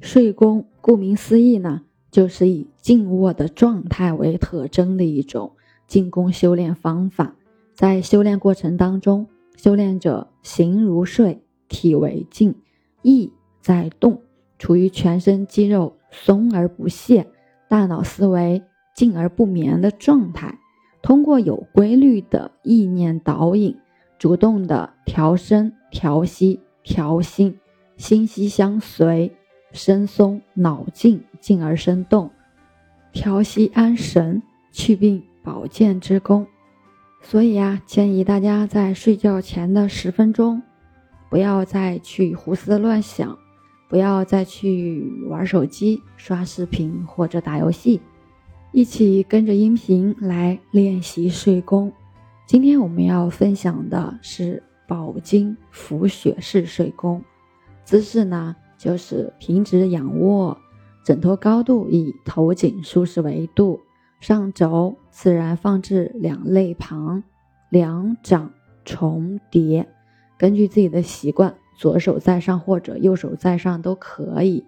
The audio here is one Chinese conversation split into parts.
睡功顾名思义呢，就是以静卧的状态为特征的一种静功修炼方法。在修炼过程当中，修炼者形如睡，体为静，意在动，处于全身肌肉松而不懈，大脑思维静而不眠的状态。通过有规律的意念导引，主动的调身、调息、调心，心息相随。身松脑静，静而生动，调息安神，祛病保健之功。所以啊，建议大家在睡觉前的十分钟，不要再去胡思乱想，不要再去玩手机、刷视频或者打游戏，一起跟着音频来练习睡功。今天我们要分享的是饱经浮血式睡功，姿势呢？就是平直仰卧，枕头高度以头颈舒适为度，上轴自然放置两肋旁，两掌重叠，根据自己的习惯，左手在上或者右手在上都可以。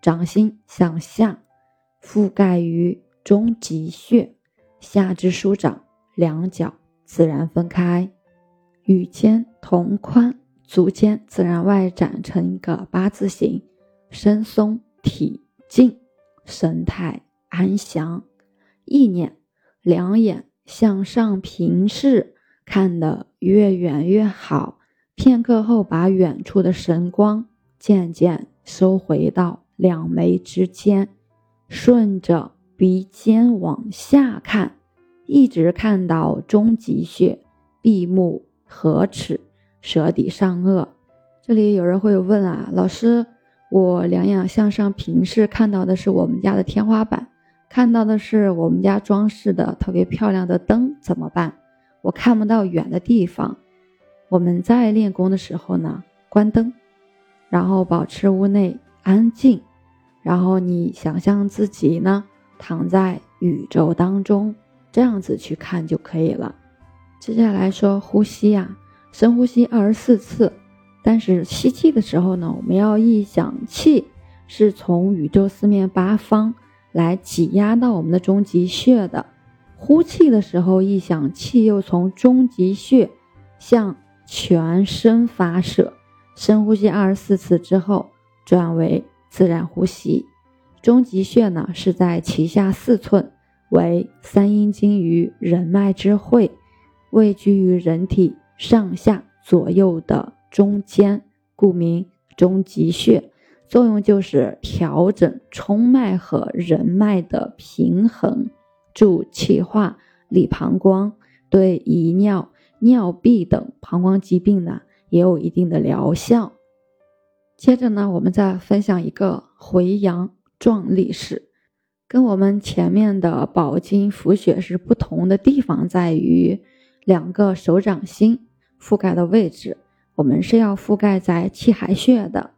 掌心向下，覆盖于中极穴，下肢舒展，两脚自然分开，与肩同宽。足尖自然外展成一个八字形，身松体静，神态安详。意念：两眼向上平视，看得越远越好。片刻后，把远处的神光渐渐收回到两眉之间，顺着鼻尖往下看，一直看到中极穴，闭目合齿。舌底上颚，这里有人会问啊，老师，我两眼向上平视，看到的是我们家的天花板，看到的是我们家装饰的特别漂亮的灯，怎么办？我看不到远的地方。我们在练功的时候呢，关灯，然后保持屋内安静，然后你想象自己呢躺在宇宙当中，这样子去看就可以了。接下来说呼吸呀。深呼吸二十四次，但是吸气的时候呢，我们要意想气是从宇宙四面八方来挤压到我们的中极穴的；呼气的时候，意想气又从中极穴向全身发射。深呼吸二十四次之后，转为自然呼吸。中极穴呢是在脐下四寸，为三阴经于人脉之会，位居于人体。上下左右的中间，故名中极穴，作用就是调整冲脉和人脉的平衡，助气化、理膀胱，对遗尿、尿闭等膀胱疾病呢也有一定的疗效。接着呢，我们再分享一个回阳壮力式，跟我们前面的保经浮血是不同的地方在于两个手掌心。覆盖的位置，我们是要覆盖在气海穴的。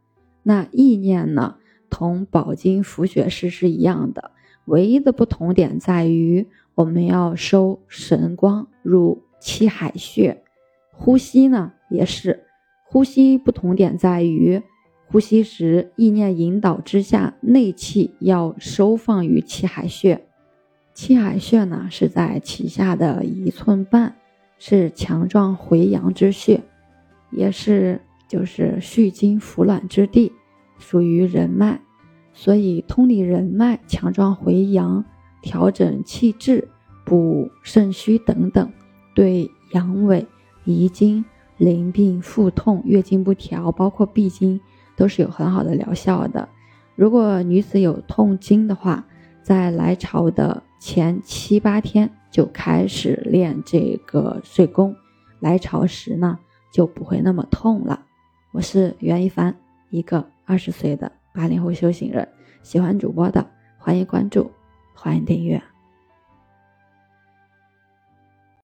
那意念呢，同保经浮穴式是一样的，唯一的不同点在于我们要收神光入气海穴。呼吸呢，也是呼吸不同点在于，呼吸时意念引导之下，内气要收放于气海穴。气海穴呢，是在脐下的一寸半。是强壮回阳之穴，也是就是蓄精服卵之地，属于人脉，所以通理人脉、强壮回阳、调整气滞、补肾虚等等，对阳痿、遗精、淋病、腹痛、月经不调，包括闭经，都是有很好的疗效的。如果女子有痛经的话，在来潮的前七八天。就开始练这个睡功，来潮时呢就不会那么痛了。我是袁一凡，一个二十岁的八零后修行人。喜欢主播的，欢迎关注，欢迎订阅。